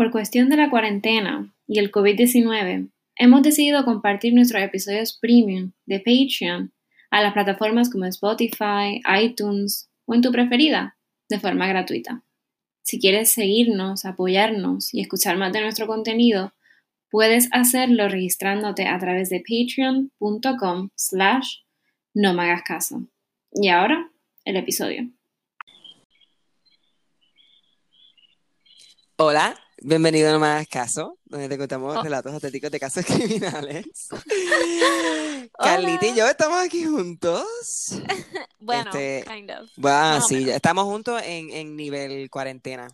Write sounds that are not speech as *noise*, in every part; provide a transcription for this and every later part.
Por cuestión de la cuarentena y el COVID-19, hemos decidido compartir nuestros episodios premium de Patreon a las plataformas como Spotify, iTunes o en tu preferida, de forma gratuita. Si quieres seguirnos, apoyarnos y escuchar más de nuestro contenido, puedes hacerlo registrándote a través de patreon.com slash no me hagas caso. Y ahora, el episodio. Hola, bienvenido a No Me Caso, donde te contamos Oh. relatos auténticos de casos *laughs* criminales. *laughs* Carlita y yo estamos aquí juntos. *laughs* Bueno, Este, kind of. Bueno, sí, ya estamos juntos en, en nivel cuarentena,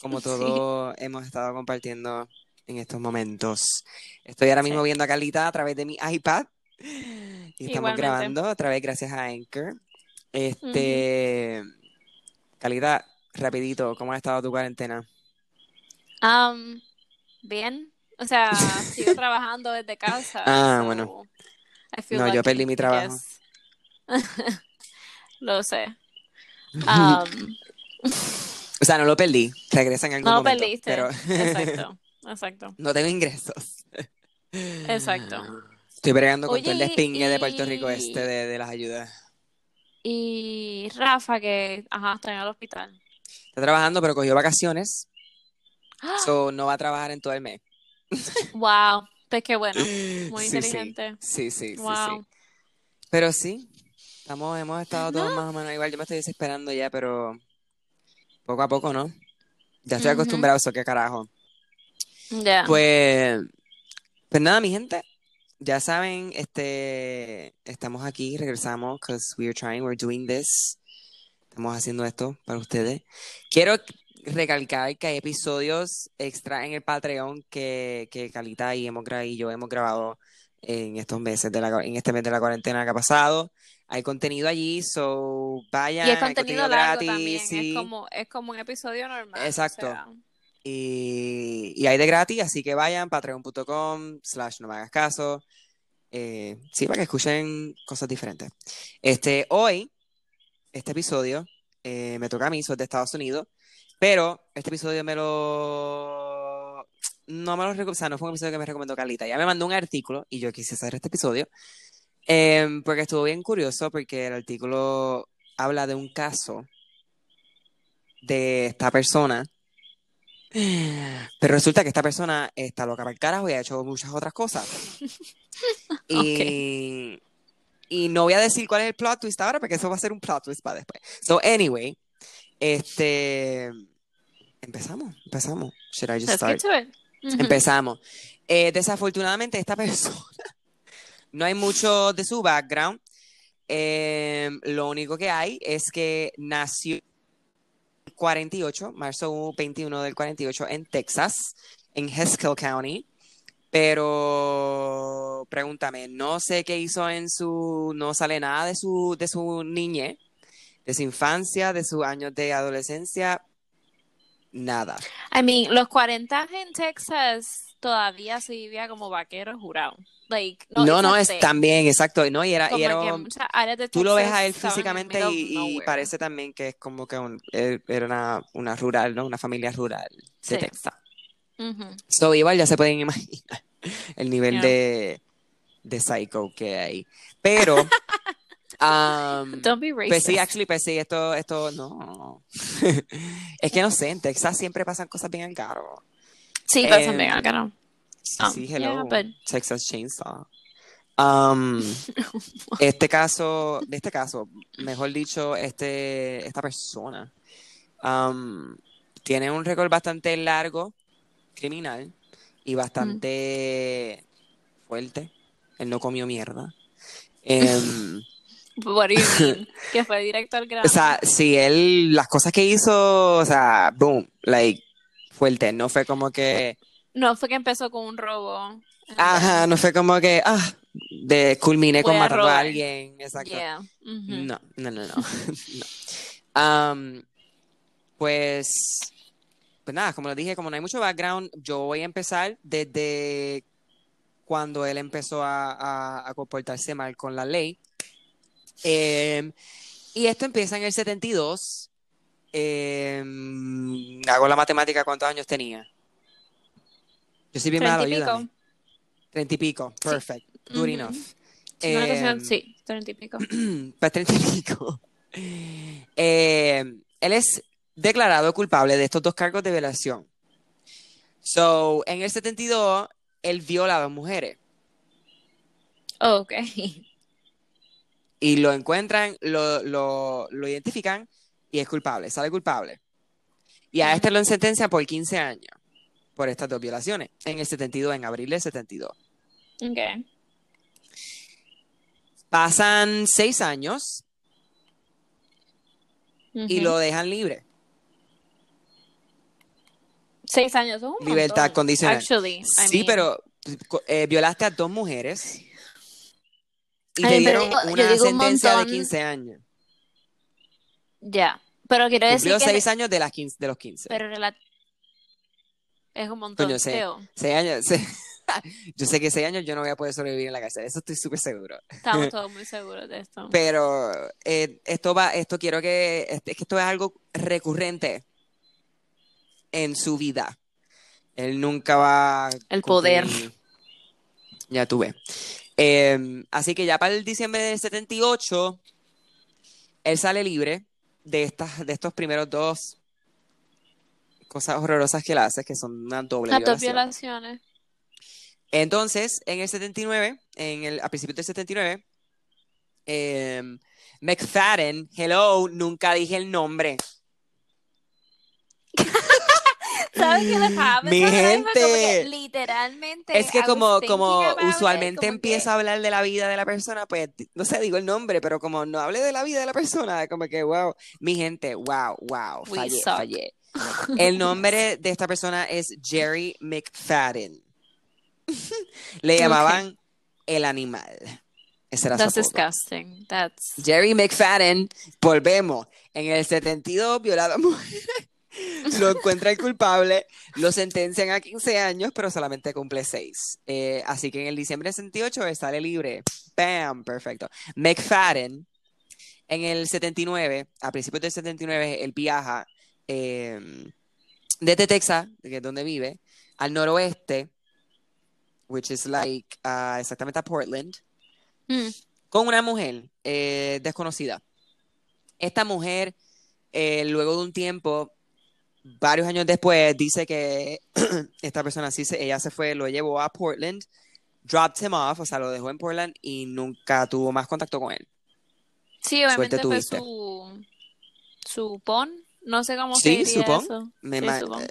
como Sí. todos hemos estado compartiendo en estos momentos. Estoy ahora mismo Sí. viendo a Carlita a través de mi iPad y estamos Igualmente. grabando a través gracias a Anchor. Este, Carlita, rapidito, ¿cómo ha estado tu cuarentena? Um, bien, o sea, *laughs* sigo trabajando desde casa. Ah, so bueno. No, yo perdí mi trabajo. *laughs* Lo sé. *laughs* Um, O sea, no lo perdí, regresa en algún no lo momento, perdiste. pero Exacto, exacto, no tengo ingresos. exacto. Estoy bregando con todo el Oye, despingue de Puerto Rico y- este de, de las ayudas. Y Rafa, que, ajá, está en el hospital. Está trabajando, pero cogió vacaciones, ¡Ah! so no va a trabajar en todo el mes. Wow, pues qué bueno, *laughs* muy Sí, sí. inteligente. Sí, sí, sí, sí. Wow. Pero sí, estamos, hemos estado todos más o menos igual. Yo me estoy desesperando ya, pero poco a poco, ¿no? Ya estoy Ujú. acostumbrado a eso, qué carajo. Ya. Pues, pues nada, mi gente. Ya saben, este, estamos aquí, regresamos, because we are trying, we're doing this. Estamos haciendo esto para ustedes. Quiero recalcar que hay episodios extra en el Patreon que, que Calita y, hemos, y yo hemos grabado en estos meses de la, en este mes de la cuarentena que ha pasado. Hay contenido allí, so vayan, Y es contenido largo gratis, también, sí. es como, es como un episodio normal. o Exacto. sea, Y, y hay de gratis, así que vayan, patreon.com slash no me hagas caso. Eh, sí, para que escuchen cosas diferentes. Este, hoy, este episodio, eh, me toca a mí, soy de Estados Unidos, pero este episodio me lo... No me lo o sea, no fue un episodio que me recomendó Carlita. Ya me mandó un artículo y yo quise hacer este episodio. em, porque estuvo bien curioso, porque el artículo habla de un caso de esta persona pero resulta que esta persona está loca para el carajo y ha hecho muchas otras cosas. *laughs* Y, y no voy a decir cuál es el plot twist ahora, porque eso va a ser un plot twist para después. So, anyway, este. Empezamos, empezamos. Should I just start? Empezamos. Eh, desafortunadamente, esta persona, *laughs* no hay mucho de su background. Eh, lo único que hay es que nació en 48, marzo 21 del 48, en Texas, en Haskell County. Pero pregúntame, no sé qué hizo en su, no sale nada de su, de su niñez, de su infancia, de sus años de adolescencia, nada. I mean, los 40 en Texas todavía se vivía como vaquero jurado. Like, No, no, a es también, exacto. No, y era, y era- tú lo ves a él físicamente y, y parece también que es como que un- era una, una rural, ¿no? Una familia rural de Sí. Texas. Ujú. So, igual ya se pueden imaginar el nivel Yeah. de, de psycho que hay. Pero, *laughs* um, *laughs* Don't be racist. pues sí, actually, pues sí, esto, esto, no. *laughs* es que no sé, en Texas siempre pasan cosas bien caro. sí, pasan bien acá, ¿no? Sí, yeah, hello. but- Texas Chainsaw. Um, *laughs* este caso, de este caso, mejor dicho, este, esta persona um, tiene un récord bastante largo, criminal, y bastante fuerte. Él no comió mierda. Em, What do you mean? que fue directo al grano. o sea, si él, las cosas que hizo, o sea, boom, like, fuerte. No fue como que, No, fue que empezó con un robo. ajá, no fue como que, ah, de culminé con Voy a alguien. Exacto. Yeah. No, no, no, no. *laughs* no. Um, pues, pues nada, como les dije, como no hay mucho background, yo voy a empezar desde cuando él empezó a, a- a comportarse mal con la ley. Em, y esto empieza en el 72. Em, hago la matemática, ¿cuántos años tenía? Yo soy bien malo, ayúdame. Treinta y pico. Perfect. Good enough. Sí, una canción- Em, sí, treinta y pico. *clears throat* Pues treinta y pico. Él es declarado culpable de estos dos cargos de violación. So, en el 72, él viola a dos mujeres. Oh, ok. *laughs* Y lo encuentran, lo, lo, lo identifican y es culpable, sale culpable. Y a este lo sentencian por 15 años por estas dos violaciones. En el 72, en abril del 72. Ok. Pasan seis años y lo dejan libre. Seis años, un Libertad montón, condicional. Actually, Sí, mean, pero eh, violaste a dos mujeres y Ay, te pero dieron digo- una digo un sentencia de montón. 15 años. Ya. Pero quiero decir Cumplió que... seis años de, las 15, de los 15. Pero rela- es un montón. Coño, sé. Teo. Seis años. se- *laughs* yo sé que seis años yo no voy a poder sobrevivir en la cárcel. Eso estoy súper seguro. Estamos *laughs* todos muy seguros de esto. Pero eh, esto va, esto quiero que, es que esto es algo recurrente en su vida. Él nunca va El cumplir- poder. Ya tuve. Eh, así que ya para el diciembre del 78, él sale libre de estas, de estos primeros dos cosas horrorosas que él hace, que son una doble Las dos violación. violaciones. Entonces, en el 79, en el, a principios del 79, eh, McFadden, hello, nunca dije el nombre. ¿Sabes qué le Mi gente. literalmente. Es que como, como it, usualmente empieza que- a hablar de la vida de la persona, pues, no sé, digo el nombre, pero como no hable de la vida de la persona, como que, wow, mi gente, wow, wow, We fallé. El nombre de esta persona es Jerry McFadden. *laughs* Le llamaban el animal. Ese era That's disgusting. That's. Jerry McFadden, volvemos, en el 72 violado a mujeres, lo encuentran culpable, lo sentencian a 15 años, pero solamente cumple 6. así que en el diciembre del 68 él sale libre. ¡Bam! Perfecto. McFadden, en el 79, a principios del 79, él viaja eh, desde Texas, que es donde vive, al noroeste, which is like, ah, exactamente a Portland, Mm. con una mujer eh, desconocida. Esta mujer, eh, luego de un tiempo, varios años después, dice que *clears throat* esta persona sí, se, ella se fue, lo llevó a Portland, dropped him off, o sea, lo dejó en Portland y nunca tuvo más contacto con él. Sí, obviamente fue su. Su pon. No sé cómo Sí, se diría eso. Me Sí, ma- su pon.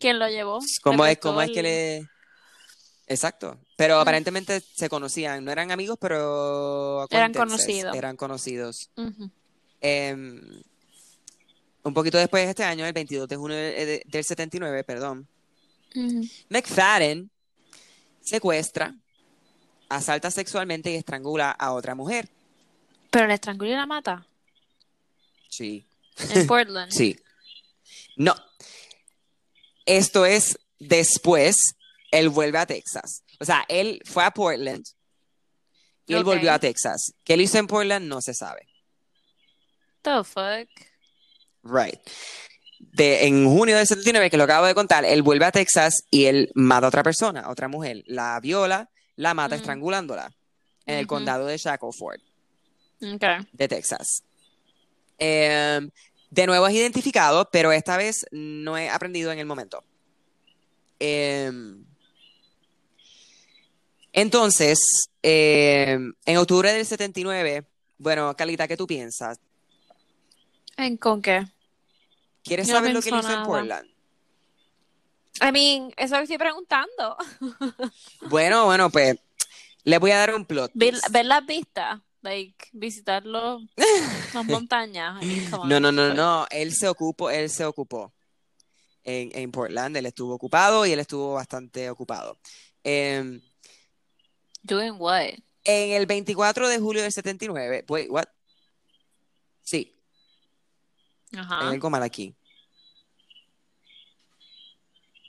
¿Quién lo llevó? ¿Cómo es, cómo es que le...? Exacto. Pero aparentemente se conocían, no eran amigos, pero Eran conocidos. Eran conocidos. Un poquito después de este año, el 22 de junio de- de- del 79, perdón. McFadden secuestra, asalta sexualmente y estrangula a otra mujer. Pero le estranguló y la mata. Sí. En Portland. *laughs* Sí. No. Esto es después, él vuelve a Texas. O sea, él fue a Portland y él volvió a Texas. ¿Qué él hizo en Portland? No se sabe. The fuck. Right. De, en junio del 79, que lo acabo de contar, él vuelve a Texas y él mata a otra persona, a otra mujer. La viola, la mata Mm. estrangulándola en el condado de Shackleford, Okay. de Texas. Em, de nuevo es identificado, pero esta vez no he aprendido en el momento. Em, entonces, em, en octubre del 79, bueno, Calita, ¿qué tú piensas? ¿En con qué? ¿Quieres Yo no saber lo que él hizo en. Portland? I mean, eso lo estoy preguntando. *laughs* Bueno, bueno, pues le voy a dar un plot. Ver, las vistas. Like, visitar los, *laughs* las montañas. No, no, no, no, él se ocupó, él se ocupó en, en Portland, él estuvo ocupado y él estuvo bastante ocupado. Em, Doing what? en el 24 de julio del 79, wait, what? Sí, hay Ajá. algo mal aquí.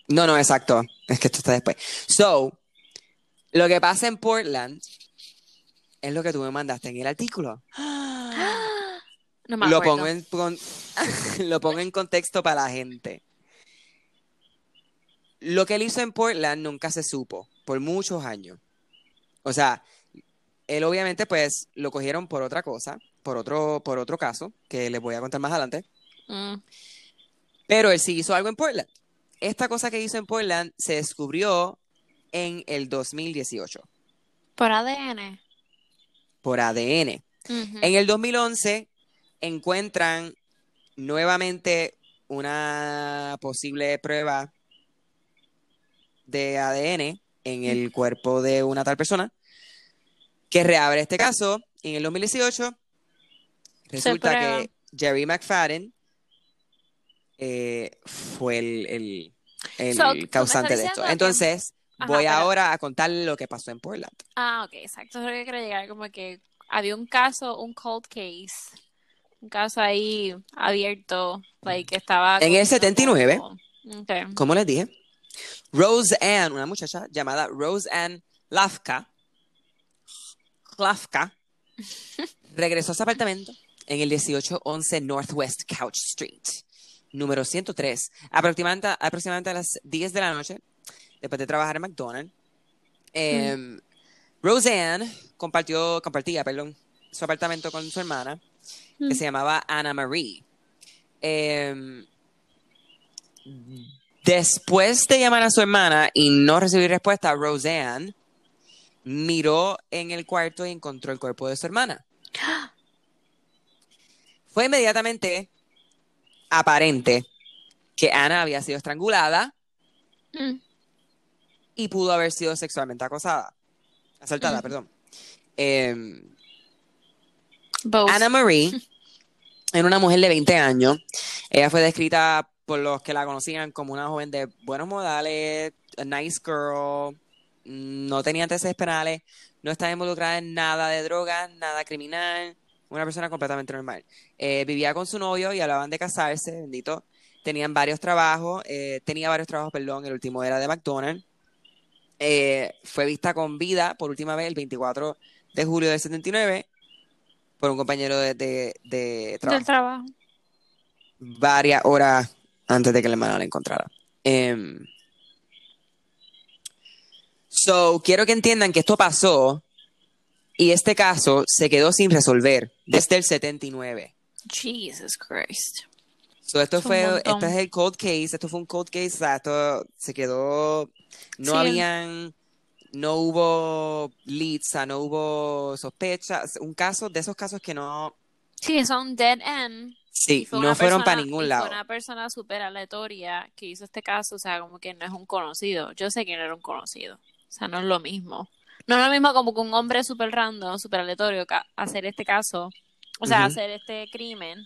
No, no, exacto, es que esto está después. So, lo que pasa en Portland es lo que tú me mandaste en el artículo. *gasps* No me Lo pongo en, con- *laughs* lo pongo en contexto para la gente. lo que él hizo en Portland nunca se supo por muchos años. O sea, él obviamente pues lo cogieron por otra cosa, por otro, por otro caso, que les voy a contar más adelante. Mm. Pero él sí hizo algo en Portland. Esta cosa que hizo en Portland se descubrió en el 2018 Por ADN. por ADN. En el 2011 encuentran nuevamente una posible prueba de ADN en el cuerpo de una tal persona que reabre este caso. Y en el 2018 resulta que Jerry McFadden eh, fue el, el- el So, tú me causante de esto. que- Entonces, Ajá, voy pero- ahora a contar lo que pasó en Portland. Ah, ok, exacto. Eso es lo que quería llegar. Como que había un caso, un cold case. Un caso ahí abierto. Like, que estaba. En el cogiendo 79. como- Ok. como les dije, Rose Ann, una muchacha llamada Rose Ann Lafka, Lafka, *laughs* regresó a su apartamento en el 1811 Northwest Couch Street, número 103, aproximadamente, aproximadamente a las 10 de la noche, después de trabajar en McDonald's. Em, Roseanne compartió, compartía perdón, su apartamento con su hermana, que Mm. se llamaba Anna Marie. Em, después de llamar a su hermana y no recibir respuesta, Roseanne miró en el cuarto y encontró el cuerpo de su hermana. Fue inmediatamente aparente que Ana había sido estrangulada Mm. y pudo haber sido sexualmente acosada. Asaltada, Ujú. perdón. Both. Anna Marie *laughs* era una mujer de 20 años. Ella fue descrita por los que la conocían como una joven de buenos modales, a nice girl, mm, no tenía antecedentes penales, no estaba involucrada en nada de drogas, nada criminal, una persona completamente normal. Eh, vivía con su novio y hablaban de casarse, bendito. Tenían varios trabajos, eh, tenía varios trabajos, perdón, el último era de McDonald's. Eh, fue vista con vida por última vez el 24 de julio del 79 por un compañero de, de- de trabajo Del trabajo. varias horas antes de que la hermana la encontrara. Em, so, quiero que entiendan que esto pasó y este caso se quedó sin resolver desde el 79. Jesus Christ. So, esto Es fue, este es el cold case, esto fue un cold case, o sea, esto se quedó, no Sí. habían, no hubo leads, o sea, no hubo sospechas, un caso de esos casos que no, Sí, son dead end. sí, fue no fueron persona- para ningún lado. Fue una persona súper aleatoria que hizo este caso, o sea, como que no es un conocido. Yo sé que no era un conocido. O sea, no es lo mismo. No es lo mismo como que un hombre súper random, súper aleatorio, hacer este caso, o sea, hacer este crimen,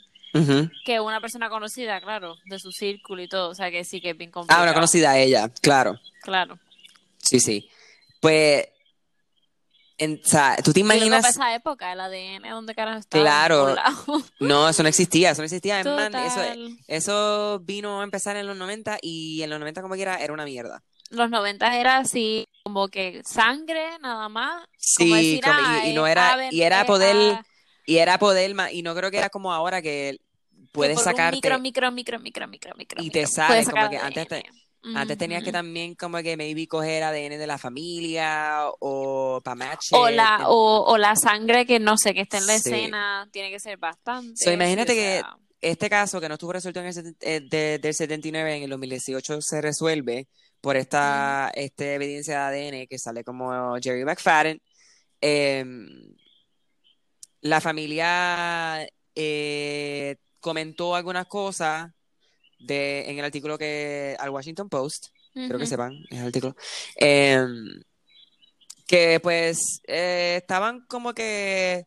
que una persona conocida, claro, de su círculo y todo. O sea, que sí que es bien complicado. Ah, una conocida a ella, claro. Claro. Sí, sí. Pues, en- o sea, ¿tú te imaginas? esa época, el ADN, ¿dónde carajo estaba? Claro. En. *laughs* No, eso no existía, eso no existía. Más, eso, eso vino a empezar en los 90 y en los 90 como quiera era una mierda. Los 90 era así, como que sangre nada más. Sí, como decir, como- ah, y, no era, ave- y era es poder, a- y era poder, y no creo que era como ahora que puedes sacarte, micro, micro, micro, micro, micro, micro, Y te sale como sacar que antes te- antes tenías que también como que maybe coger ADN de la familia o para match O la, o, o la sangre que no sé, que está en la Sí. escena, tiene que ser bastante. So, imagínate que sea, este caso que no estuvo resuelto en el eh, de- del 79 en el 2018 se resuelve por esta, esta evidencia de ADN que sale como Jerry McFadden. Em, la familia eh, comentó algunas cosas de, en el artículo que al Washington Post, creo que sepan, es el artículo, em, que pues eh, estaban como que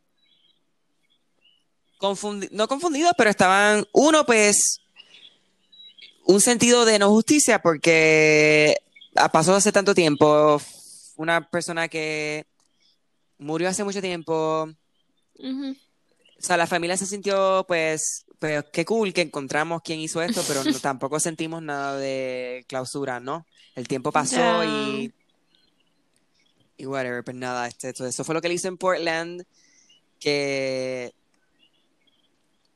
confundi- no confundidos, pero estaban, uno pues, un sentido de no justicia porque ha pasado hace tanto tiempo, una persona que murió hace mucho tiempo, o sea, la familia se sintió pues, pues qué cool que encontramos quién hizo esto, pero no- *laughs* tampoco sentimos nada de clausura, ¿no? El tiempo pasó y y whatever, pues nada, este, esto- eso fue lo que él hizo en Portland, que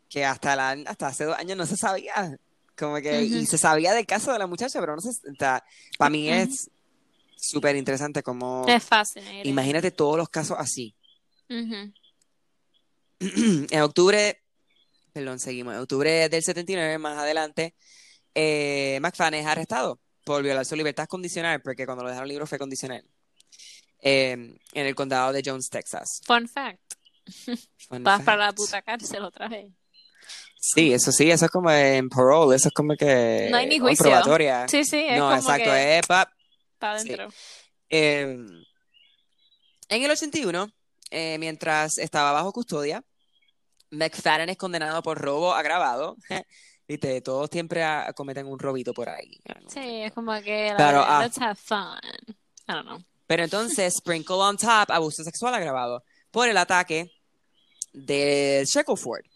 que hasta la, hasta hace dos años no se sabía Como que, y se sabía del caso de la muchacha, pero no sé, para mí es súper interesante como, Es fascinating. imagínate todos los casos así. *clears throat* En octubre, perdón, seguimos, en octubre del 79, más adelante, eh, McFadden es arrestado por violar su libertad condicional, porque cuando lo dejaron libre fue condicional, eh, en el condado de Jones, Texas. Fun fact. Fun Vas para la puta cárcel otra vez. Sí, eso sí, eso es como en parole, eso es como que... No hay ni juicio. probatoria. Sí, sí, es no, como exacto, que es pap. para sí. adentro. Eh, en el 81, eh, mientras estaba bajo custodia, McFadden es condenado por robo agravado. *laughs* Viste, todos siempre cometen un robito por ahí. Sí, es como que la Claro, ah. let's have fun. I don't know. Pero entonces, *laughs* sprinkle on top, abuso sexual agravado por el ataque de Shackleford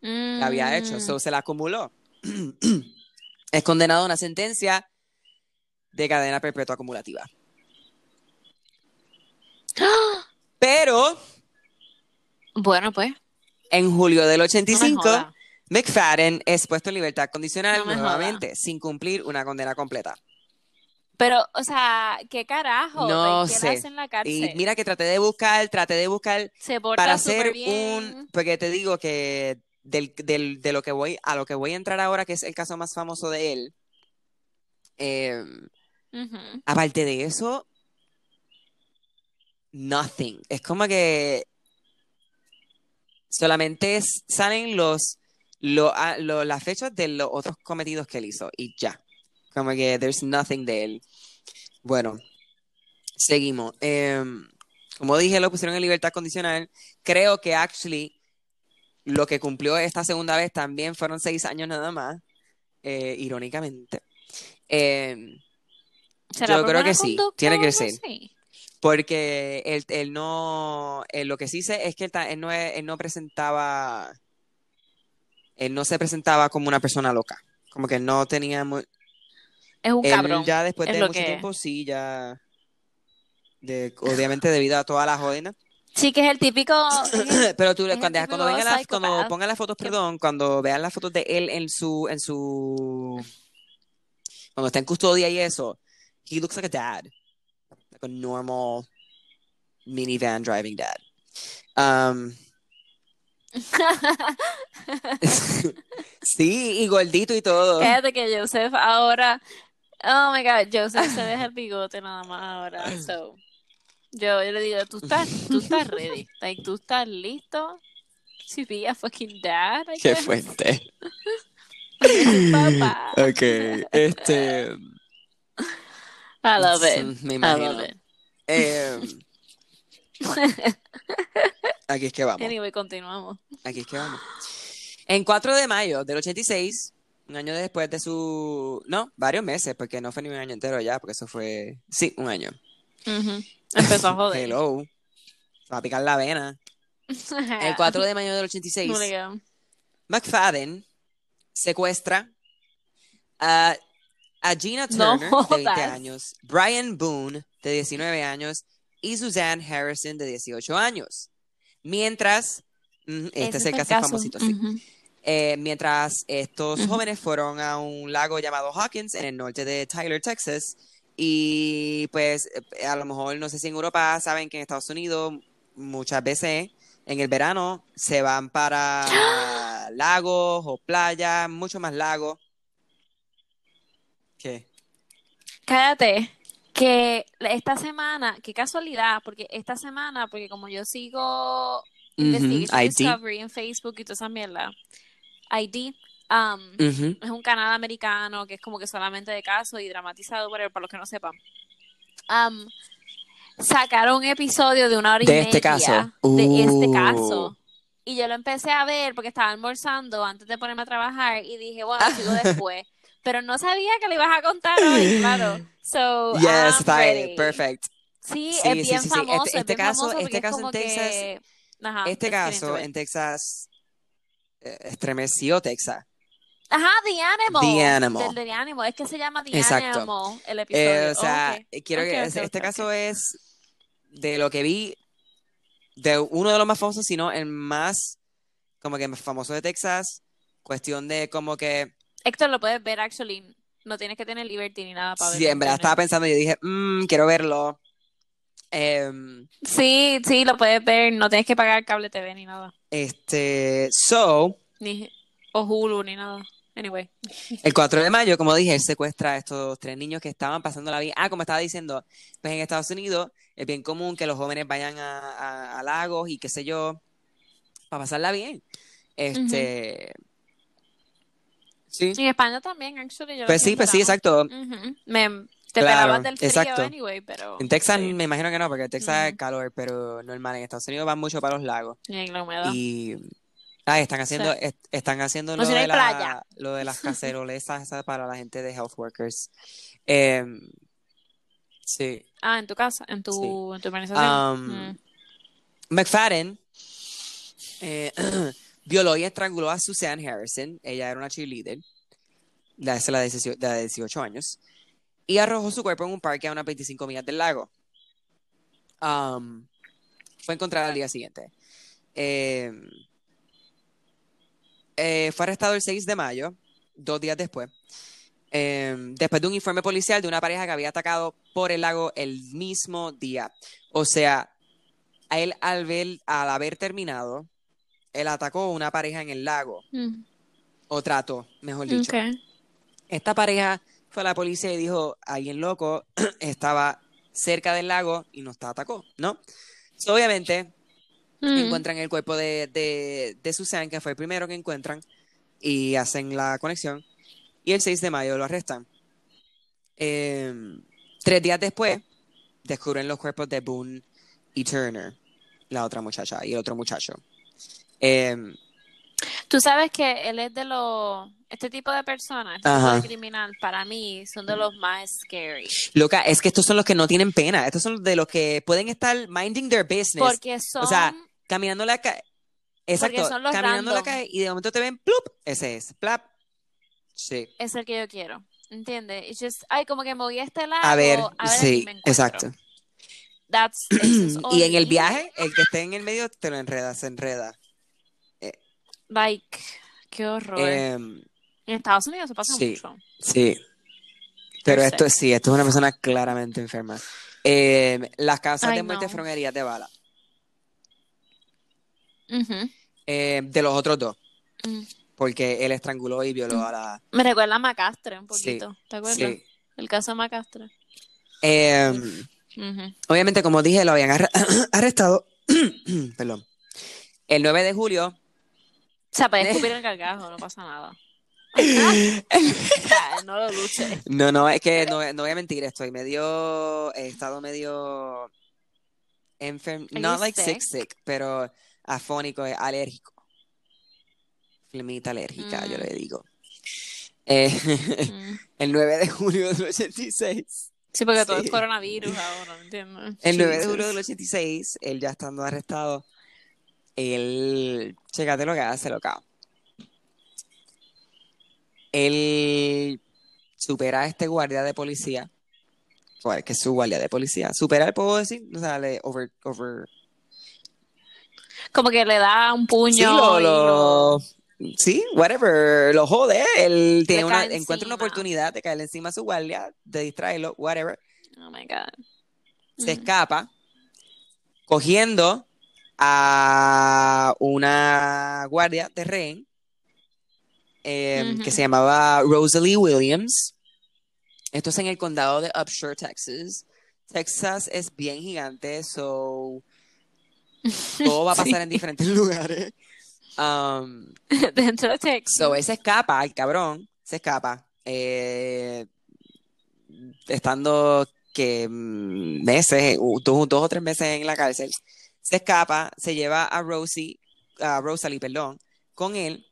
que había hecho. Mm. So, se la acumuló. *clears throat* es condenado a una sentencia de cadena perpetua acumulativa. *gasps* Pero Bueno, pues. en julio del No me 85, jodas. McFadden es puesto en libertad condicional No me nuevamente, sin cumplir una condena completa. Pero, o sea, ¿qué carajo? No ¿Qué sé. en la cárcel? Y mira que traté de buscar, traté de buscar Se porta para hacer bien. un, porque te digo que del, del- de lo que voy, a lo que voy a entrar ahora, que es el caso más famoso de él, eh, Ujú. aparte de eso, nothing. Es como que solamente es- salen los, lo- lo- las fechas de los otros cometidos que él hizo y ya. Como que there's nothing de él. Bueno, seguimos. Em, como dije, lo pusieron en libertad condicional. Creo que actually lo que cumplió esta segunda vez también fueron seis años nada más, eh, irónicamente. ¿Será yo creo que sí, tiene que ser. Porque él, él no, él lo que sí sé es que él, él no, él no presentaba, él no se presentaba como una persona loca, como que no tenía, mu- Es un él cabrón. ya después es de mucho que tiempo sí ya, de, obviamente debido a toda la jodina, Sí, que es el típico. *coughs* pero tú cuando, típico cuando vengan las, cuando pongan las fotos, perdón, cuando vean las fotos de él en su, en su, cuando está en custodia y eso, he looks like a dad, like a normal minivan driving dad. Um, *laughs* sí, y gordito y todo. Fíjate que Joseph ahora. Oh my god, Joseph se deja el bigote nada más ahora. So, yo, yo le digo, tú estás, tú *laughs* estás ready. Like, tú estás listo. To be a fucking dad. I Qué guess. fuerte. *laughs* Papá. Ok, este. I love it. Me I imagino. love it. Eh, aquí es que vamos. Anyway, continuamos. Aquí es que vamos. En 4 de mayo del 86, un año después de su... No, varios meses, porque no fue ni un año entero ya, porque eso fue... Sí, un año. Empezó a joder. Hello. Se va a picar la vena. El 4 de mayo del 86, Obligado. McFadden secuestra a, a Gina No Turner, de 20 jodas. años, Brian Boone, de 19 años, y Suzanne Harrison, de 18 años. Mientras... Este es el fue caso famosito, sí. Eh, mientras estos jóvenes fueron a un lago llamado Hawkins en el norte de Tyler, Texas, y pues eh, a lo mejor no sé si en Europa saben que en Estados Unidos muchas veces en el verano se van para lagos o playas, mucho más lagos. ¿Qué? Cállate, que esta semana, qué casualidad, porque esta semana, porque como yo sigo Investigation ID. Discovery en Facebook y toda esa mierda, ID um, Ujú. es un canal americano que es como que solamente de casos y dramatizado, whatever, para los que no sepan. Um, sacaron un episodio de una hora y De este media caso. de este Uh. caso. Y yo lo empecé a ver porque estaba almorzando antes de ponerme a trabajar y dije, bueno, sigo *laughs* después. Pero no sabía que le ibas a contar hoy, *laughs* claro. So, Yes, I'm está ready. bien, perfect. Sí, Sí, es bien sí, sí. famoso. Este- es este bien caso- famoso este es caso en como Texas- que- Ajá, Este caso en Texas eh, estremeció Texas. Ajá, The Animal. The Animal. The Animal. Es que se llama The Exacto. Animal el episodio. Eh, o sea, eh, quiero Ok, que este, caso es de lo que vi de uno de los más famosos, sino el más como que más famoso de Texas. Cuestión de como que Héctor, lo puedes ver, actually. No tienes que tener Liberty ni nada para Sí, verlo en verdad estaba pensando, yo dije, "Mm, quiero verlo. Em, Sí, sí, lo puedes ver. No tienes que pagar cable TV ni nada. este, so, Ni, o Hulu ni nada. Anyway. el 4 de mayo, como dije, él secuestra a estos tres niños que estaban pasando la vida. Ah, como estaba diciendo, pues en Estados Unidos es bien común que los jóvenes vayan a, a- a lagos y qué sé yo, para pasarla bien. Este, sí, En España también, actually. Yo pues sí, pues sí, exacto. Me, te Claro, del frío exacto. anyway, pero... En Texas sí. me imagino que no, porque en Texas es calor, pero normal. En Estados Unidos van mucho para los lagos. Y en la humedad. Y ah, están haciendo, Sí. est- están haciendo lo si no de la- lo de las *laughs* cacerolesas esas para la gente de health workers. Em, sí. Ah, en tu casa, en tu, Sí. en tu organización. Um, Mm. McFadden eh, *clears throat* violó y estranguló a Suzanne Harrison. Ella era una cheerleader. La, esa es la de 18, la de 18 años. Y arrojó su cuerpo en un parque a unas 25 millas del lago. Um, fue encontrada al día siguiente. Eh, eh, fue arrestado el 6 de mayo, dos días después. eh, después de un informe policial de una pareja que había atacado por el lago el mismo día. O sea, a él al, ver, al haber terminado, él atacó a una pareja en el lago, Mm. o trató, mejor dicho. Esta pareja fue a la policía y dijo, alguien loco *clears throat* estaba cerca del lago y nos atacó, ¿no? So, obviamente, Mm. encuentran el cuerpo de, de, de Susan, que fue el primero que encuentran, y hacen la conexión. Y el 6 de mayo lo arrestan. Eh, tres días después, descubren los cuerpos de Boone y Turner, la otra muchacha y el otro muchacho. Eh, Tú sabes que él es de los... Este tipo de personas, este tipo de criminal, para mí, son de los más scary. loca, es que estos son los que no tienen pena. Estos son de los que pueden estar minding their business, Porque son... O sea, caminando la calle. Exacto, son los caminando la calle y de momento te ven, plup, ese es, plap. Sí. es el que yo quiero. ¿Entiendes? It's just, ay, como que a este lado. A ver, a ver sí, me exacto. That's, *clears throat* Y en el viaje, el que esté en el medio te lo enreda, se enreda. Like, qué horror. Em, en Estados Unidos se pasa sí. mucho. sí. Pero esto sí, esto es una persona claramente enferma. Em, las causas Ay, de muerte no. fueron heridas de bala. Ujú. Em, de los otros dos. Mm. Porque él estranguló y violó a la. Me recuerda a Macastre un Sí, poquito. ¿Te acuerdas? Sí. El caso de Macastre. Ujú. obviamente, como dije, lo habían arre- *clears throat* arrestado. *clears throat* Perdón. El 9 de julio. O sea, puedes *laughs* escupir el gargajo, no pasa nada. *laughs* No lo luches. No, no, es que no, no voy a mentir, estoy medio, he estado medio enfermo, no like sick, sick? sick, pero afónico, eh, alérgico. Flemita alérgica, yo Mm. le digo. Eh, *laughs* Mm. el 9 de julio del 86. Sí, porque todo es coronavirus ahora, ¿me entiendes? El 9 de julio del 86, él ya estando arrestado, él, chécate lo que hace, loca. Él supera a este guardia de policía, pues, que es su guardia de policía. Supera, puedo decir, o sea, le over, over, Como que le da un puño sí, lo, lo- lo- sí, whatever, lo jode. Él tiene una, encuentra una oportunidad de caerle encima a su guardia, de distraerlo, whatever. Oh my God. se Ujú. escapa cogiendo a una guardia de rehén eh, Ujú. que se llamaba Rosalie Williams. Esto es en el condado de Upshur, Texas. Texas es bien gigante, so todo va a *laughs* pasar Sí. en diferentes lugares. Um, *laughs* Dentro de Texas. So, él se escapa, el cabrón, se escapa. eh, estando que mm, meses, dos, dos o tres meses en la cárcel. Se escapa, se lleva a Rosie, a Rosalie, perdón, con él.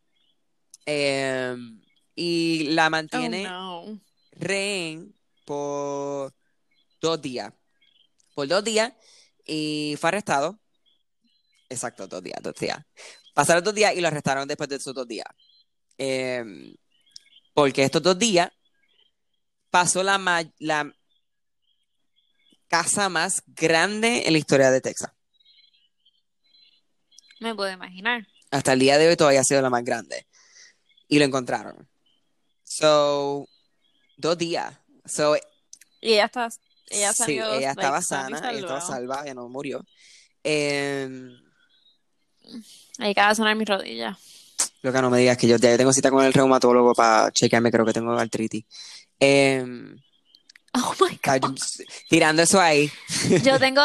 eh, y la Oh, mantiene no. rehén por dos días. Por dos días. Y fue arrestado. Exacto, dos días, dos días. Pasaron dos días y lo arrestaron después de esos dos días. Eh, porque estos dos días pasó la, la casa más grande en la historia de Texas. Me puedo imaginar. Hasta el día de hoy todavía ha sido la más grande. Y lo encontraron. So, dos días. So, Y ella está, ella sí, salió, ella like, estaba sana ella estaba salva. salva, ella no murió. Em, Ahí acaba de sonar mi rodilla. lo que no me digas que yo ya yo tengo cita con el reumatólogo para chequearme, creo que tengo artritis. Em, Oh my God. tirando eso ahí. Yo *laughs* tengo,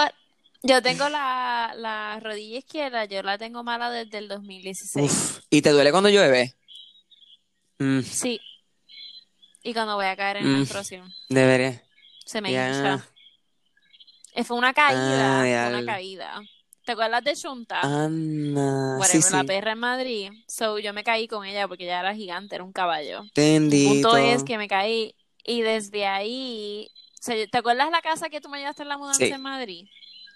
yo tengo la, la rodilla izquierda, yo la tengo mala desde el 2016. Uf, ¿y te duele cuando llueve? Mm, Sí. Y cuando voy a caer en Mm. menstruación, debería. se me Ya. hincha. Eh, Fue una caída, Ah, fue una caída. ¿Te acuerdas de Shunta? Anda, Whatever, sí, la sí. perra en Madrid. So, yo me caí con ella porque ella era gigante, era un caballo. El Bendito. punto es que me caí y desde ahí, o sea, ¿te acuerdas la casa que tú me llevaste en la mudanza Sí. en Madrid?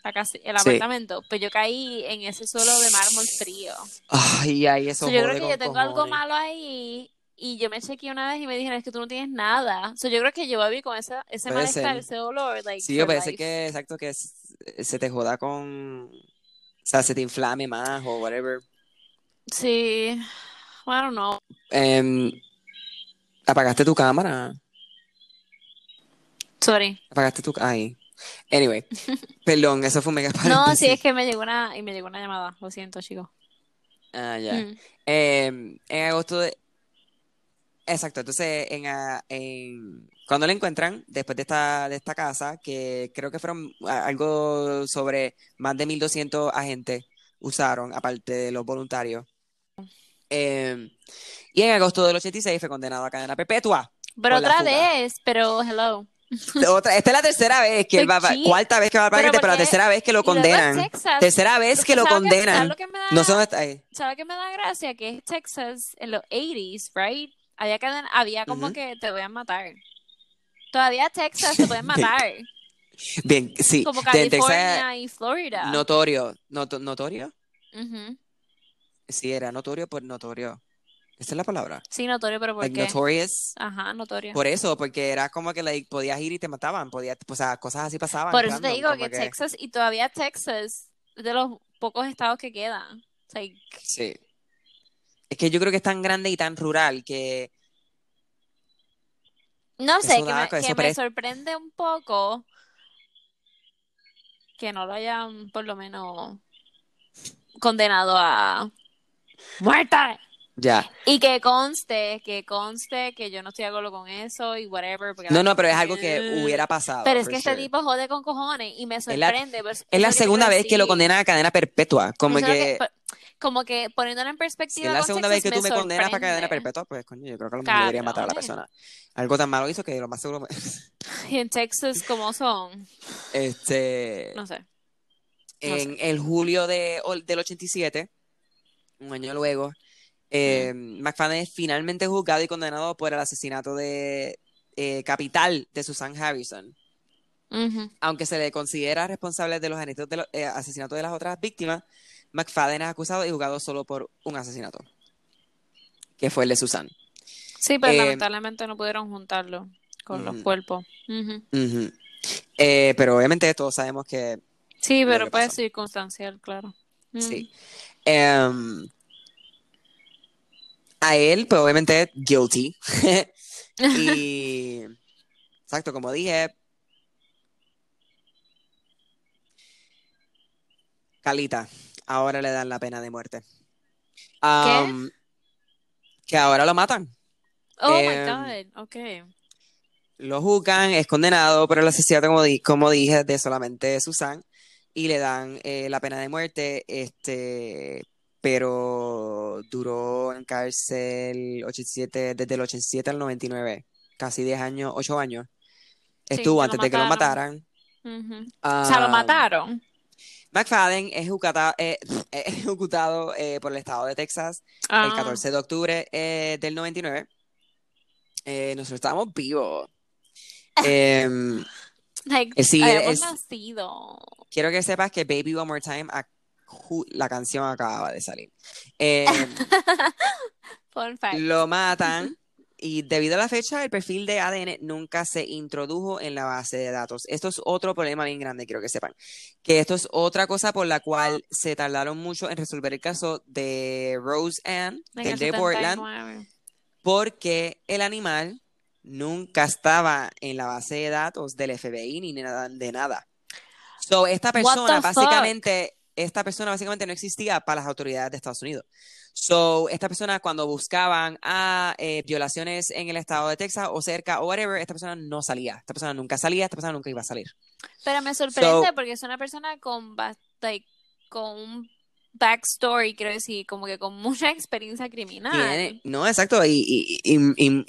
La casa, el apartamento. Pues yo caí en ese suelo de mármol frío. Ay, ay, eso So, yo creo que yo tengo algo malo ahí y yo me chequeé una vez y me dijeron es que tú no tienes nada. So, yo creo que yo viví con esa, ese Puede malestar, ser. ese dolor, like, Sí, puede ser life. que, exacto, que se te joda con, sea, se te inflame más o whatever. Sí, I don't know. Em, apagaste tu cámara, Sorry. apagaste tu, ay. Anyway, *laughs* perdón, eso fue un mega No, paréntesis. sí, es que me llegó una, y me llegó una llamada. Lo siento, chicos. Ah, ya. Mm. Em, en agosto de... Exacto, entonces en, a- en- cuando la encuentran, después de esta, de esta casa, que creo que fueron algo sobre más de 1200 agentes usaron, aparte de los voluntarios. Em, y en agosto del 86 fue condenado a cadena perpetua. Pero otra vez, pero hello. *laughs* Otra, esta es la tercera vez que él va, cuarta vez que va a pagar, Pero la tercera vez que lo condenan. Texas, Tercera vez que lo ¿sabes qué- condenan. ¿sabes lo que me da, No sé dónde está ahí. ¿sabes qué me da gracia? Que es Texas en los 80s, right? Había, cadena- había como que te voy a matar. Todavía Texas te pueden *laughs* matar. Bien, sí. como California y Florida. notorio. Noto- ¿Notorio? Sí, era notorio por notorio. Esa es la palabra. Sí, notorio, pero ¿por Like qué? notorious. Ajá, notorio. Por eso, porque era como que like, podías ir y te mataban. Podías, o sea, cosas así pasaban. Por eso te digo que Texas, y todavía Texas, es de los pocos estados que quedan. Like, Sí. Es que yo creo que es tan grande y tan rural que. No sé, Eso que, da- me, que sorprende un poco que no lo hayan por lo menos condenado a muerte. Ya. Y que conste, que conste que yo no estoy de acuerdo con eso y whatever. No, no, pero es algo que hubiera pasado. Pero es que este tipo jode con cojones y me sorprende. Es la segunda vez que lo decir. condenan a cadena perpetua. Como que. Como que poniéndolo en Si perspectiva es la segunda vez que tú me condenas para cadena perpetua, pues coño, yo creo que a lo mejor debería matar a la persona. Algo tan malo hizo que lo más seguro. me- Y *laughs* en Texas, como son? Este. No sé. En el julio de, del 87, un año luego, eh, McFadden es finalmente juzgado y condenado por el asesinato de eh, capital de Susan Harrison. Aunque se le considera responsable de los de, los- eh, asesinatos de las otras víctimas, McFadden es acusado y juzgado solo por un asesinato, que fue el de Susan. Sí, pero Eh, lamentablemente no pudieron juntarlo con los ujú. cuerpos. Eh, pero obviamente todos sabemos que Sí, pero puede ser circunstancial, claro. Sí. Em, a él, pues obviamente, guilty. *laughs* y. Exacto, como dije. Calita, ahora le dan la pena de muerte. Am, que ahora lo matan. Oh Em, my God, ok. Lo juzgan, es condenado por el asesinato, como, di- como dije, de solamente Susan, y le dan eh, la pena de muerte, este, pero duró en cárcel 87, desde el 87 al 99, casi 10 años, 8 años. Estuvo lo antes de que lo mataran. Ujú. O sea, lo mataron. McFadden es ejecutado, eh, *laughs* ejecutado eh, por el estado de Texas el Ah. 14 de octubre eh, del 99. Eh, nosotros estábamos vivos. *laughs* Em, Like, Eh, sí, es- nacido. Quiero que sepas que Baby One More Time, ac- ju- la canción acaba de salir. Eh, *laughs* Fun fact. lo matan y debido a la fecha, el perfil de ADN nunca se introdujo en la base de datos. Esto es otro problema bien grande, quiero que sepan. Que esto es otra cosa por la cual se tardaron mucho en resolver el caso de Rose Ann, del el de Portland, 79. porque el animal nunca estaba en la base de datos del FBI ni nada de nada. So, esta persona básicamente, esta persona básicamente no existía para las autoridades de Estados Unidos. So, esta persona cuando buscaban a eh, violaciones en el estado de Texas o cerca o whatever, esta persona no salía. Esta persona nunca salía, esta persona nunca iba a salir. Pero me sorprende So- porque es una persona con, like, con un backstory, quiero decir, como que con mucha *laughs* experiencia criminal. Tiene- no, exacto, y, y, y,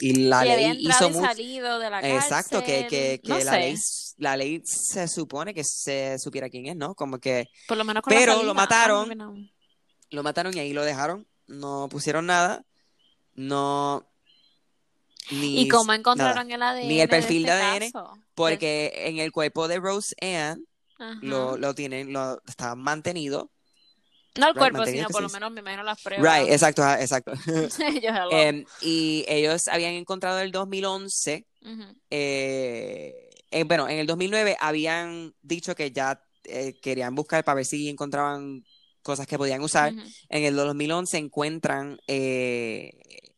y- la ley hizo mucho. salido de la cárcel. Exacto, que, que, que no la, ley, la ley se supone que se supiera quién es, ¿no? Como que por lo menos con pero lo mataron. No. lo mataron y ahí lo dejaron, no pusieron nada, no... Ni, ¿Y cómo encontraron el ADN? Ni el perfil de, de este ADN, caso? Porque en el cuerpo de Rose Ann Ajá. lo, lo tienen, lo está mantenido. No el right, cuerpo, sino que por lo menos me imagino las pruebas. Right, exacto, exacto. *laughs* *laughs* Em, y ellos habían encontrado en el 2011 Ujú. eh, eh, bueno, en el 2009 habían dicho que ya eh, querían buscar para ver si encontraban cosas que podían usar. Ujú. En el 2011 encuentran eh,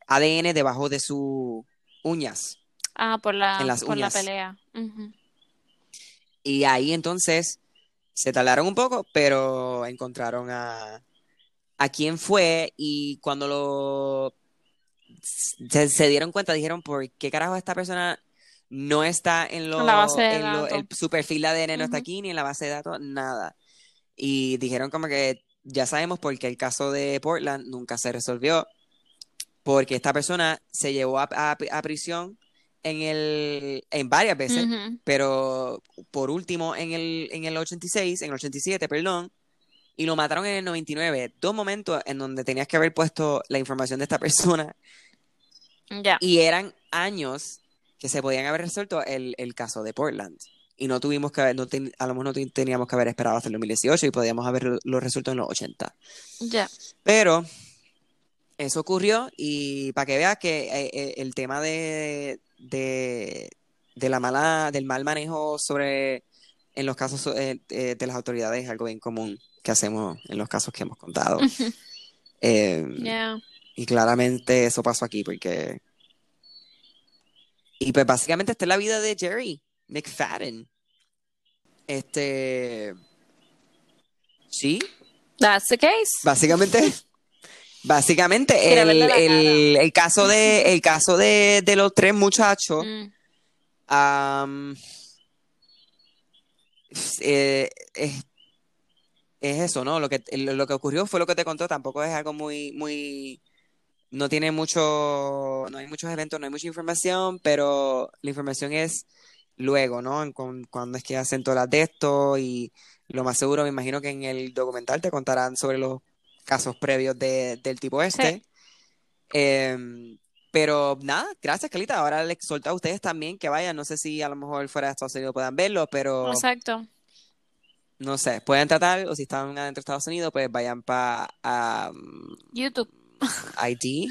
ADN debajo de sus uñas. Ah, por la, En las por la pelea. Ujú. Y ahí entonces se tardaron un poco, pero encontraron a, a quién fue y cuando lo se, se dieron cuenta, dijeron, ¿por qué carajo esta persona no está en, lo, la base de en lo- el, su perfil de ADN no está aquí, ni en la base de datos, nada. Y dijeron como que ya sabemos por qué el caso de Portland nunca se resolvió, porque esta persona se llevó a, a- a prisión en el, en varias veces, pero por último en el, en el 86, en el 87, perdón, y lo mataron en el 99. Dos momentos en donde tenías que haber puesto la información de esta *laughs* persona Ya. y eran años que se podían haber resuelto el, el caso de Portland. Y no tuvimos que haber, no ten- a lo mejor no ten- teníamos que haber esperado hasta el 2018 y podíamos haberlo resuelto en los 80. Ya. Pero eso ocurrió y para que veas que eh, eh, el tema de, de, de la mala, del mal manejo sobre en los casos eh, de las autoridades es algo bien común que hacemos en los casos que hemos contado. Eh, Ya. y claramente eso pasó aquí porque... Y pues básicamente esta es la vida de Jerry McFadden. Este... Sí, That's the case. Básicamente, básicamente el, el- el caso de el caso de, de los tres muchachos Mm. eh, es, es eso, ¿no? Lo que lo, que ocurrió fue lo que te contó, tampoco es algo muy muy no tiene mucho no hay muchos eventos, no hay mucha información, pero la información es luego, ¿no? En cu- cuando es que hacen todas las de esto y lo más seguro, me imagino que en el documental te contarán sobre los casos previos de- del tipo este. Em, pero nada, gracias, Calita. Ahora les solto a ustedes también que vayan. No sé si a lo mejor fuera de Estados Unidos puedan verlo, pero Exacto. no sé, pueden tratar, o si están adentro de Estados Unidos, pues vayan para YouTube. ID.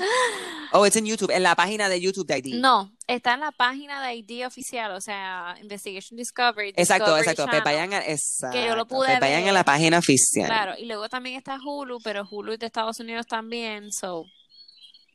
Oh, it's en YouTube, en la página de YouTube de ID. No, está en la página de ID oficial, o sea, Investigation Discovery. Exacto, Discovery exacto. Pues Channel. vayan a, exacto. Que yo lo pude Pues vayan ver. a la página oficial. Claro, y luego también está Hulu, pero Hulu es de Estados Unidos también, so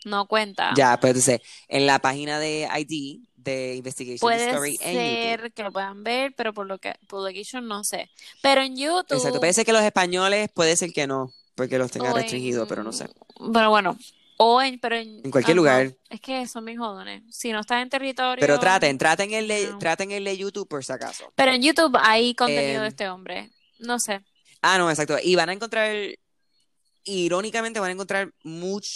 no cuenta. Ya, pues entonces, en la página de ID de Investigation Puede Discovery en YouTube. que lo puedan ver, pero por lo que Publication no sé. Pero en YouTube. Exacto, puede ser que los españoles, puede ser que no, porque los tenga restringidos, pero no sé. Pero bueno, o en, pero en, En cualquier ajá, lugar. Es que son mis jodones. Si no estás en territorio. Pero traten, traten el de, No. traten el de YouTube por si acaso. Pero en YouTube hay contenido Em, de este hombre. No sé. Ah, no, exacto. Y van a encontrar, irónicamente, van a encontrar mucho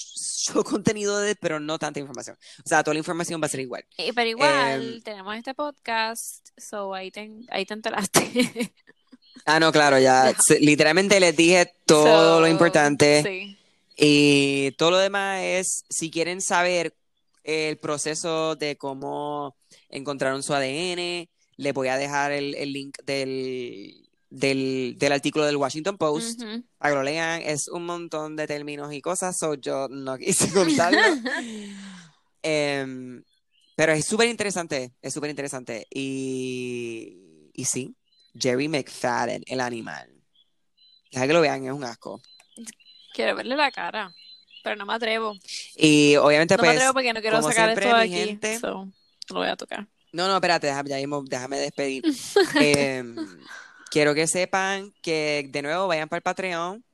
*laughs* contenido de, pero no tanta información. O sea, toda la información va a ser igual. Eh, Pero igual, Em, tenemos este podcast, so ahí te, ahí te enteraste. *laughs* Ah, no, claro, ya. literalmente les dije todo So, lo importante. Sí. Y todo lo demás es, si quieren saber el proceso de cómo encontraron su ADN, les voy a dejar el, el link del, del, del artículo del Washington Post que lo lean. Es un montón de términos y cosas, so yo no quise *laughs* contarlo. *laughs* Em, pero es súper interesante, es súper interesante. Y, y sí, Jerry McFadden, el animal. Deja que lo vean, es un asco. Quiero verle la cara. pero no me atrevo. Y obviamente, No me pues, atrevo porque no quiero sacar siempre, esto de aquí. gente- so, lo voy a tocar. No, no, espérate, déjame, ya mismo, déjame despedir. *laughs* Em, quiero que sepan que de nuevo vayan para el Patreon.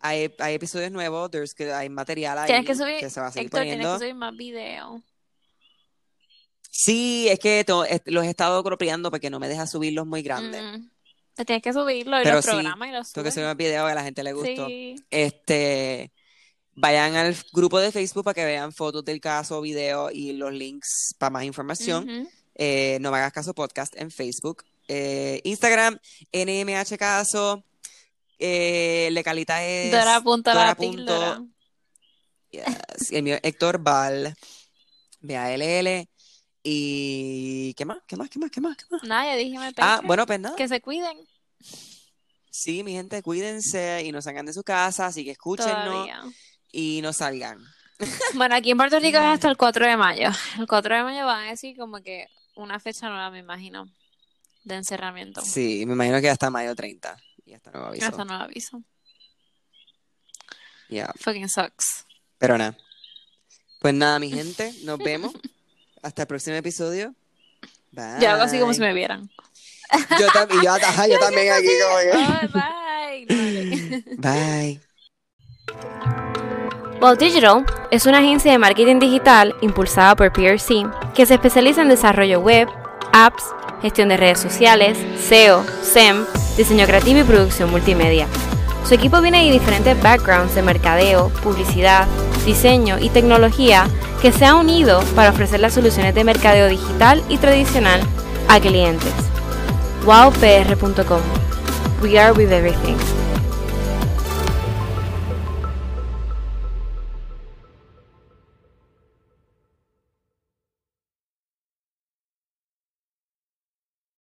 Hay, hay episodios nuevos, there's que hay material ahí Tienes que subir, se va a seguir Héctor, tienes poniendo. que subir más videos. Sí, es que los he estado apropiando porque no me deja subirlos muy grandes. Mm. Te Tienes que subirlo y Pero los sí, programas y los Tengo que subir más videos que a la gente le gustó. Sí. Este, vayan al grupo de Facebook para que vean fotos del caso, videos y los links para más información. Eh, no me hagas caso podcast en Facebook. Eh, Instagram, NMH Caso. Eh, Lecalita es Dora punto la Dora punto- yes, el mío Héctor Val. B-A-L-L. Y ¿qué más? ¿Qué más? ¿Qué más? ¿Qué más? ¿Qué más? Nada, ya dijimos el Ah, bueno, pues nada. Que se cuiden Sí, mi gente, cuídense y no salgan de su casa, así que escúchenos todavía. y no salgan. *laughs* Bueno, aquí en Puerto Rico es hasta el 4 de mayo. El 4 de mayo van a decir como que una fecha nueva, me imagino, de encerramiento. Sí, me imagino que hasta mayo 30. Y hasta nuevo aviso. Hasta nuevo aviso. Yeah. Fucking sucks. Pero nada. Pues nada, mi gente, nos vemos. Hasta el próximo episodio. Bye. Yo hago así como si me vieran. Yo, tam- y yo, *laughs* ajá, yo también aquí como Bye, *laughs* bye. Bye. Bold Digital es una agencia de marketing digital impulsada por PRC que se especializa en desarrollo web, apps, gestión de redes sociales, SEO, SEM, diseño creativo y producción multimedia. Su equipo viene de diferentes backgrounds de mercadeo, publicidad, diseño y tecnología que se han unido para ofrecer las soluciones de mercadeo digital y tradicional a clientes. wowpr.com We are with everything.